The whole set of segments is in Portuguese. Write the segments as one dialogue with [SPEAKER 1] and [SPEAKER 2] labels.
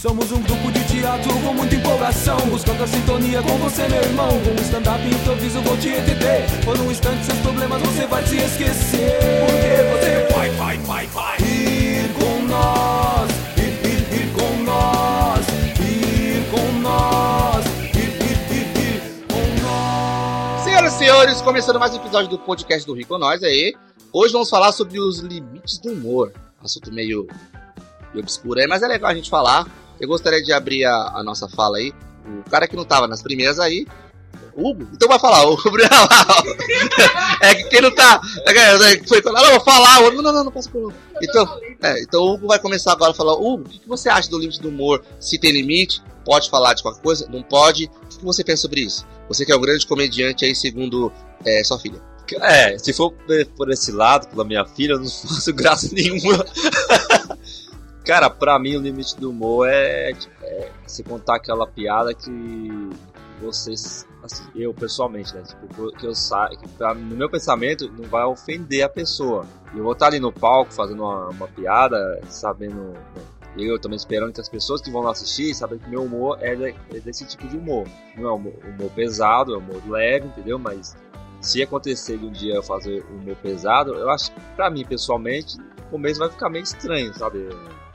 [SPEAKER 1] Somos um grupo de teatro com muita empolgação Buscando a sintonia com você, meu irmão Com um stand-up improviso vou te entender Por um instante seus problemas você vai se esquecer Porque você vai, vai, vai, vai Ir com nós Ir, ir, ir com nós Ir com nós Ir, ir, ir, ir com nós
[SPEAKER 2] Senhoras e senhores, começando mais um episódio do podcast do Rico Nós aí. Hoje vamos falar sobre os limites do humor. Assunto meio, meio obscuro aí, mas é legal a gente falar. Eu gostaria de abrir a, a nossa fala aí. O cara que não tava nas primeiras aí, Hugo, então vai falar, o Gabriel. é que quem não tá. É, que foi falar, não, vou falar, não, não, não, não posso falar. Então, é, então o Hugo vai começar agora a falar, Hugo, o que, você acha do limite do humor? Se tem limite, pode falar de qualquer coisa, não pode. O que, que você pensa sobre isso? Você que é um grande comediante aí, segundo é, sua filha.
[SPEAKER 3] É, se for por esse lado, pela minha filha, eu não faço graça nenhuma. Cara, pra mim o limite do humor é, é se contar aquela piada que vocês, assim, eu pessoalmente, né? Tipo, que eu saio, no meu pensamento não vai ofender a pessoa. E eu vou estar ali no palco fazendo uma, uma piada, sabendo. Né, eu também esperando que as pessoas que vão lá assistir sabem que meu humor é, de, é desse tipo de humor. Não é humor, humor pesado, é humor leve, entendeu? Mas se acontecer de um dia eu fazer humor pesado, eu acho que pra mim, pessoalmente, no começo vai ficar meio estranho, sabe?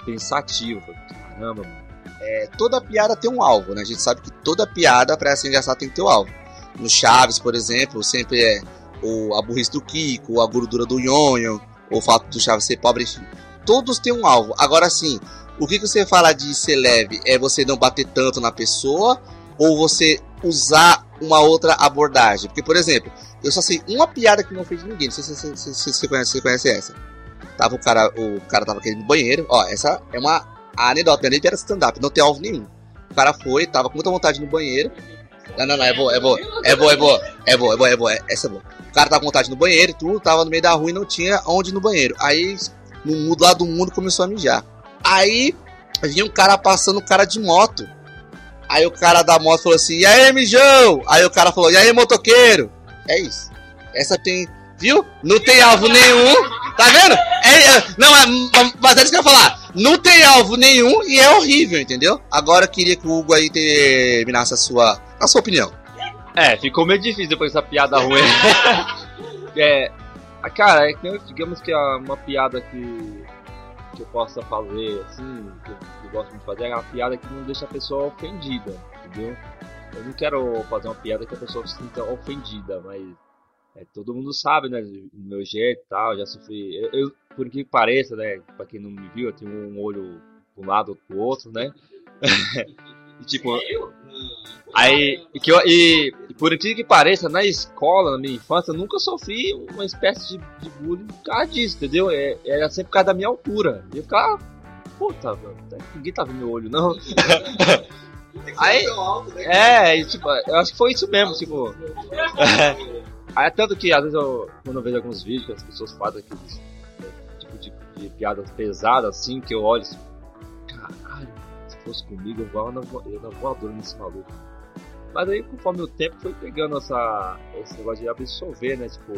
[SPEAKER 3] Pensativo. Caramba, mano.
[SPEAKER 2] É, toda piada tem um alvo, né? A gente sabe que toda piada, pra ser engraçada, tem que ter um alvo. No Chaves, por exemplo, sempre é o, a burrice do Kiko, a gordura do Nhonho, o fato do Chaves ser pobre, enfim. Todos têm um alvo. Agora sim, o que, que você fala de ser leve? É você não bater tanto na pessoa ou você usar uma outra abordagem? Porque, por exemplo, eu só sei uma piada que não fez ninguém. Não sei se você, se, se, se conhece, conhece essa. Tava o cara, o cara tava querendo no banheiro. Ó, essa é uma anedota, nem era stand-up, não tem alvo nenhum. O cara foi, tava com muita vontade no banheiro. Não, não, não, é boa, é boa, é boa, é boa, é boa, é boa, é boa, essa é boa. O cara tava com vontade no banheiro tudo, tava no meio da rua e não tinha onde ir no banheiro. Aí, no mundo lá do mundo, começou a mijar. Aí vinha um cara passando, um cara de moto. Aí o cara da moto falou assim: E aí, mijão? Aí o cara falou: E aí, motoqueiro? É isso. Essa tem. Viu? Não tem alvo nenhum. Tá vendo? É, não, é, mas é isso que eu ia falar. Não tem alvo nenhum e é horrível, entendeu? Agora eu queria que o Hugo aí terminasse a sua, a sua opinião.
[SPEAKER 3] É, ficou meio difícil depois dessa piada ruim. é. Cara, é digamos que é uma piada que que eu possa fazer, assim, que eu, que eu gosto de fazer, é uma piada que não deixa a pessoa ofendida, entendeu? Eu não quero fazer uma piada que a pessoa se sinta ofendida, mas é, todo mundo sabe, né, do meu jeito e tal, já sofri. Eu, eu, por que pareça, né, pra quem não me viu, eu tenho um olho um lado pro outro, né? e, tipo. Aí, e, que eu, e, por incrível que pareça, na escola, na minha infância, eu nunca sofri uma espécie de, de bullying por causa disso, entendeu? É, era sempre por causa da minha altura. E eu ficava, puta, mano, ninguém tá vendo meu olho, não. Aí, é, e, tipo, eu acho que foi isso mesmo, tipo. Aí, tanto que às vezes eu, quando eu vejo alguns vídeos que as pessoas fazem aqueles tipo de, de piadas pesadas assim, que eu olho assim, caralho, se fosse comigo eu vou eu na voadora nesse maluco. Mas aí, conforme o tempo foi pegando essa, esse negócio de absorver, né? Tipo,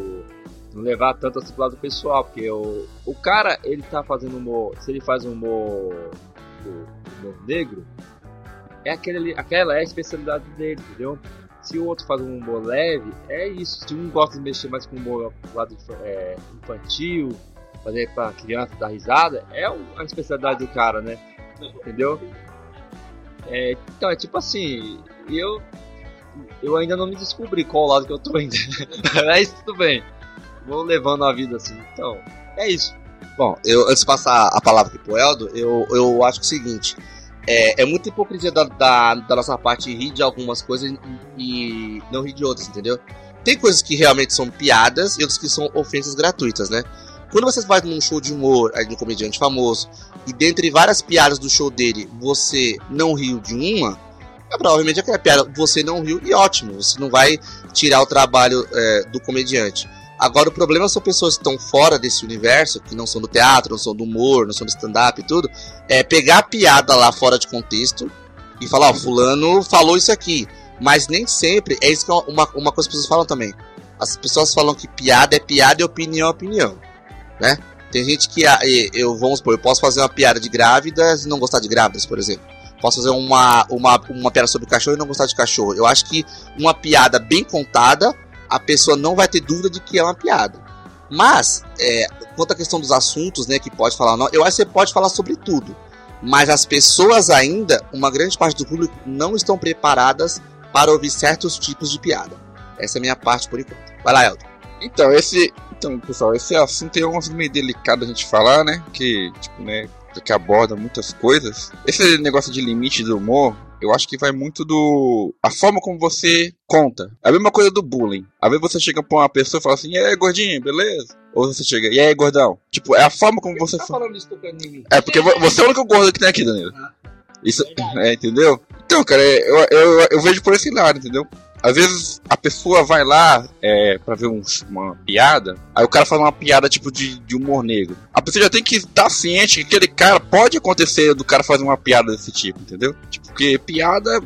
[SPEAKER 3] não levar tanto assim pro lado pessoal, porque o, o cara, ele tá fazendo humor, se ele faz um humor, humor negro, é aquele, aquela é a especialidade dele, entendeu? Se o outro faz um humor leve, é isso. Se um gosta de mexer mais com o humor lado é, infantil, fazer pra criança dar risada, é a especialidade do cara, né? Entendeu? É, então, é tipo assim, eu eu ainda não me descobri qual lado que eu tô indo. Mas tudo bem. Vou levando a vida assim. Então, é isso.
[SPEAKER 2] Bom, eu, antes de passar a palavra aqui pro Eldo, eu, eu acho que é o seguinte. É, é muita hipocrisia da, da, da, nossa parte rir de algumas coisas e, e não rir de outras, entendeu? Tem coisas que realmente são piadas e outras que são ofensas gratuitas, né? Quando você vai num show de humor de um comediante famoso e dentre várias piadas do show dele você não riu de uma, é provavelmente aquela piada você não riu e ótimo, você não vai tirar o trabalho é, do comediante. Agora, o problema são pessoas que estão fora desse universo, que não são do teatro, não são do humor, não são do stand-up e tudo, é pegar a piada lá fora de contexto e falar, ó, fulano falou isso aqui. Mas nem sempre, é isso que é uma, uma coisa que as pessoas falam também. As pessoas falam que piada é piada e opinião é opinião, né? Tem gente que, eu, vamos supor, eu posso fazer uma piada de grávidas e não gostar de grávidas, por exemplo. posso fazer uma, uma, uma piada sobre cachorro e não gostar de cachorro. Eu acho que uma piada bem contada, a pessoa não vai ter dúvida de que é uma piada. Mas, é, quanto à questão dos assuntos, né, que pode falar, não, eu acho que você pode falar sobre tudo. Mas as pessoas ainda, uma grande parte do público, não estão preparadas para ouvir certos tipos de piada. Essa é a minha parte por enquanto. Vai lá, Elton.
[SPEAKER 4] Então, esse. Então, pessoal, esse assunto é um assunto meio delicado a gente falar, né? Que, tipo, né, que aborda muitas coisas. Esse negócio de limite do humor, eu acho que vai muito do. a forma como você conta. É a mesma coisa do bullying. Às vezes você chega pra uma pessoa e fala assim, e aí, gordinho, beleza? Ou você chega, e aí, gordão? Tipo, é a forma como você.
[SPEAKER 3] Tá falando isso mim.
[SPEAKER 4] É, porque vo- você é o único gordo que tem aqui, Danilo. Isso, é, entendeu? Então, cara, eu, eu, eu vejo por esse lado, entendeu? Às vezes a pessoa vai lá é, pra ver um- uma piada, aí o cara faz uma piada tipo de, de humor negro. A pessoa já tem que estar ciente que aquele cara pode acontecer do cara fazer uma piada desse tipo, entendeu? Tipo, porque piada.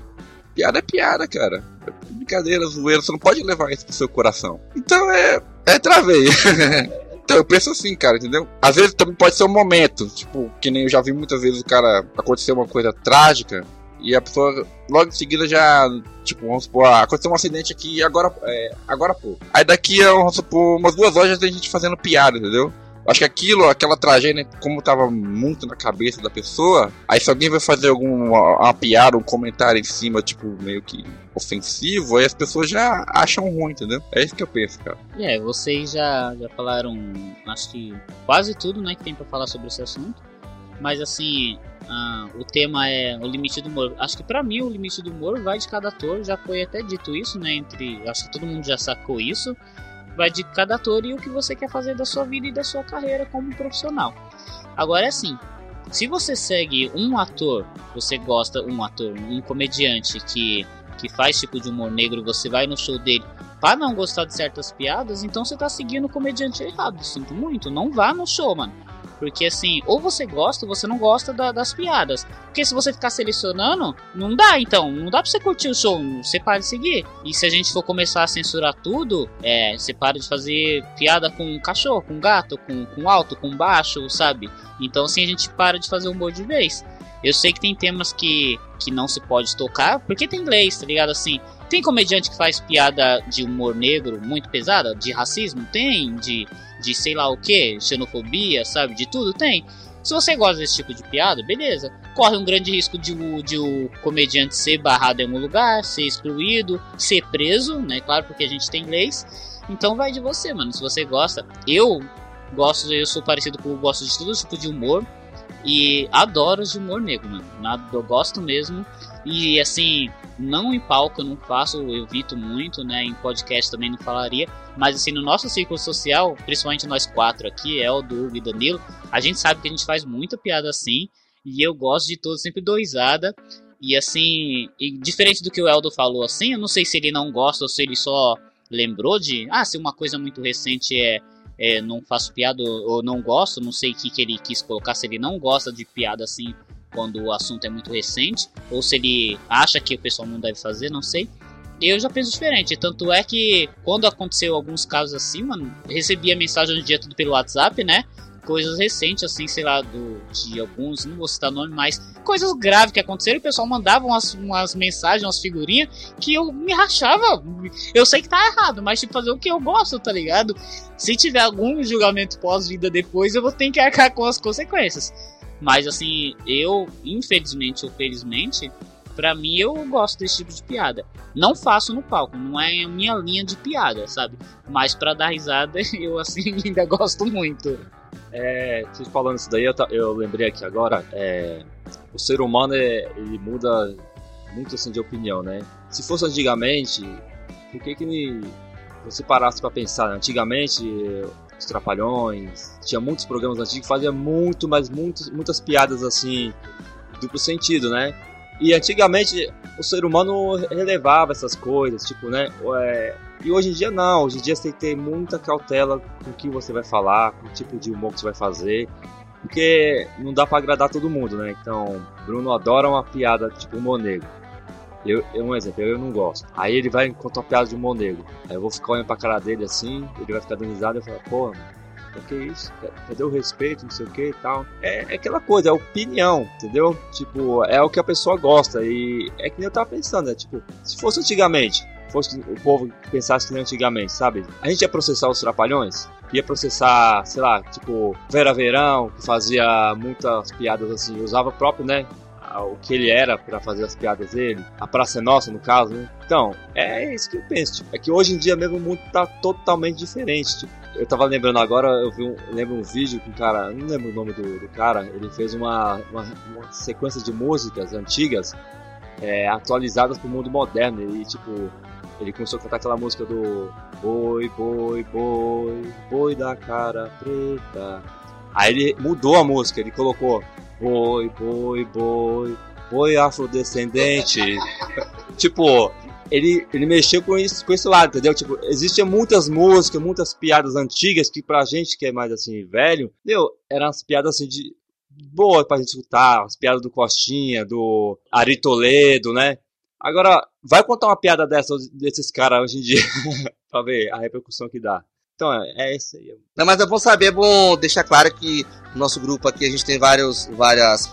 [SPEAKER 4] Piada é piada, cara. É brincadeira, zoeira, você não pode levar isso pro seu coração. Então é. É travei. Então, eu penso assim, cara, entendeu? Às vezes também pode ser um momento, tipo, que nem eu já vi muitas vezes o cara acontecer uma coisa trágica e a pessoa logo em seguida já, tipo, vamos supor, ah, aconteceu um acidente aqui agora, é, agora pô. Aí daqui a, vamos supor, umas duas horas já tem gente fazendo piada, entendeu? Acho que aquilo, aquela tragédia, como tava muito na cabeça da pessoa, aí se alguém vai fazer alguma uma piada, um comentário em cima, tipo, meio que ofensivo, aí as pessoas já acham ruim, entendeu? É isso que eu penso, cara.
[SPEAKER 5] É, vocês já, já falaram, acho que quase tudo, né, que tem pra falar sobre esse assunto. Mas assim, ah, o tema é o limite do humor. Acho que pra mim o limite do humor vai de cada ator, já foi até dito isso, né, entre, acho que todo mundo já sacou isso. Vai de cada ator e o que você quer fazer da sua vida e da sua carreira como profissional. Agora é assim, se você segue um ator, você gosta um ator, um comediante que que faz tipo de humor negro, você vai no show dele para não gostar de certas piadas, então você tá seguindo o comediante errado. Sinto muito, não vá no show, mano. Porque assim, ou você gosta ou você não gosta da- das piadas. Porque se você ficar selecionando, não dá então. Não dá pra você curtir o show, você para de seguir. E se a gente for começar a censurar tudo, é, você para de fazer piada com cachorro, com gato, com, com alto, com baixo, sabe? Então assim a gente para de fazer humor de vez. Eu sei que tem temas que, que não se pode tocar, porque tem leis, tá ligado? Assim, tem comediante que faz piada de humor negro muito pesada, de racismo? Tem, de, de sei lá o que, xenofobia, sabe? De tudo? Tem. Se você gosta desse tipo de piada, beleza. Corre um grande risco de o, de o comediante ser barrado em algum lugar, ser excluído, ser preso, né? Claro, porque a gente tem leis. Então vai de você, mano. Se você gosta. Eu gosto, eu sou parecido com. Gosto de todo tipo de humor. E adoro de humor negro, mano. Eu gosto mesmo. E assim, não em palco eu não faço, eu evito muito, né? Em podcast também não falaria. Mas assim, no nosso círculo social, principalmente nós quatro aqui, Eldo, Hugo e Danilo, a gente sabe que a gente faz muita piada assim. E eu gosto de todos, sempre dou risada. E assim, e diferente do que o Eldo falou assim, eu não sei se ele não gosta ou se ele só lembrou de. Ah, se uma coisa muito recente é. é, não faço piada ou não gosto, não sei o que, que ele quis colocar, se ele não gosta de piada assim quando o assunto é muito recente, ou se ele acha que o pessoal não deve fazer, não sei. Eu já penso diferente, tanto é que quando aconteceu alguns casos assim, mano, recebia mensagem no dia tudo pelo WhatsApp, né? Coisas recentes, assim, sei lá, do, de alguns, não vou citar nome, mas coisas graves que aconteceram, o pessoal mandava umas, umas mensagens, umas figurinhas, que eu me rachava. Eu sei que tá errado, mas tipo, fazer o que eu gosto, tá ligado? Se tiver algum julgamento pós-vida depois, eu vou ter que arcar com as consequências. Mas assim, eu, infelizmente ou felizmente, pra mim eu gosto desse tipo de piada. Não faço no palco, não é a minha linha de piada, sabe? Mas pra dar risada, eu assim ainda gosto muito.
[SPEAKER 3] É, falando isso daí, eu, eu lembrei aqui agora, é, o ser humano é, ele muda muito assim de opinião, né? Se fosse antigamente, por que que você parasse pra pensar? Antigamente, os Trapalhões, tinha muitos programas antigos que faziam muito, mas muitos, muitas piadas assim, duplo sentido, né? E antigamente o ser humano relevava essas coisas, tipo, né? é, e hoje em dia não, hoje em dia você tem que ter muita cautela com o que você vai falar, com o tipo de humor que você vai fazer, porque não dá pra agradar todo mundo, né? Então, Bruno adora uma piada tipo humor negro. Eu, eu, um exemplo, eu, não gosto. Aí ele vai contar piada de humor negro. Aí eu vou ficar olhando pra cara dele assim, ele vai ficar dando risada e eu falo, pô, mano, que isso? Cadê o respeito, não sei o que e tal? É, é, aquela coisa, é opinião, entendeu? Tipo, é o que a pessoa gosta. E é que nem eu tava pensando, né? Tipo, se fosse antigamente, fosse o povo que pensasse que nem antigamente, sabe? A gente ia processar os trapalhões? Ia processar, sei lá, tipo, Vera Verão, que fazia muitas piadas assim, usava próprio, né? O que ele era para fazer as piadas dele, a Praça é Nossa, no caso, né? Então, é isso que eu penso. Tipo, é que hoje em dia mesmo o mundo tá totalmente diferente. Tipo, eu tava lembrando agora, eu vi um, lembro um vídeo com um cara, não lembro o nome do, do cara, ele fez uma, uma, uma, sequência de músicas antigas é, atualizadas pro mundo moderno. E tipo, ele começou a cantar aquela música do Boi, boi, boi, boi da cara preta. Aí ele mudou a música, ele colocou Boi, boi, boi, boi afrodescendente. tipo, ele, ele mexeu com isso, com esse lado, entendeu? Tipo, existiam muitas músicas, muitas piadas antigas que pra gente que é mais assim, velho, entendeu? Eram as piadas assim de. boa pra gente escutar, as piadas do Costinha, do Ari Toledo, né? Agora, vai contar uma piada dessa desses caras hoje em dia, pra ver a repercussão que dá. Então, é, é isso aí.
[SPEAKER 2] Não, mas é bom saber, é bom deixar claro que no nosso grupo aqui a gente tem vários, várias,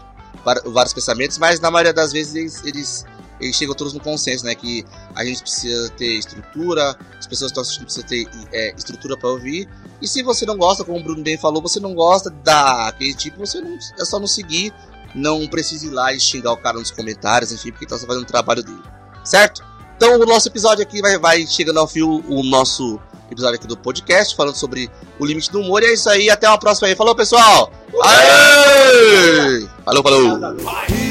[SPEAKER 2] vários pensamentos, mas na maioria das vezes eles, eles, eles chegam todos no consenso, né? Que a gente precisa ter estrutura, as pessoas que estão assistindo precisam ter é, estrutura para ouvir. E se você não gosta, como o Bruno bem falou, você não gosta daquele tipo, você não, é só não seguir, não precisa ir lá e xingar o cara nos comentários, enfim, porque tá fazendo o trabalho dele. Certo? Então o nosso episódio aqui vai, vai chegando ao fim o nosso episódio aqui do podcast, falando sobre o limite do humor. E é isso aí, até uma próxima aí. Falou, pessoal! Aê! Falou, falou!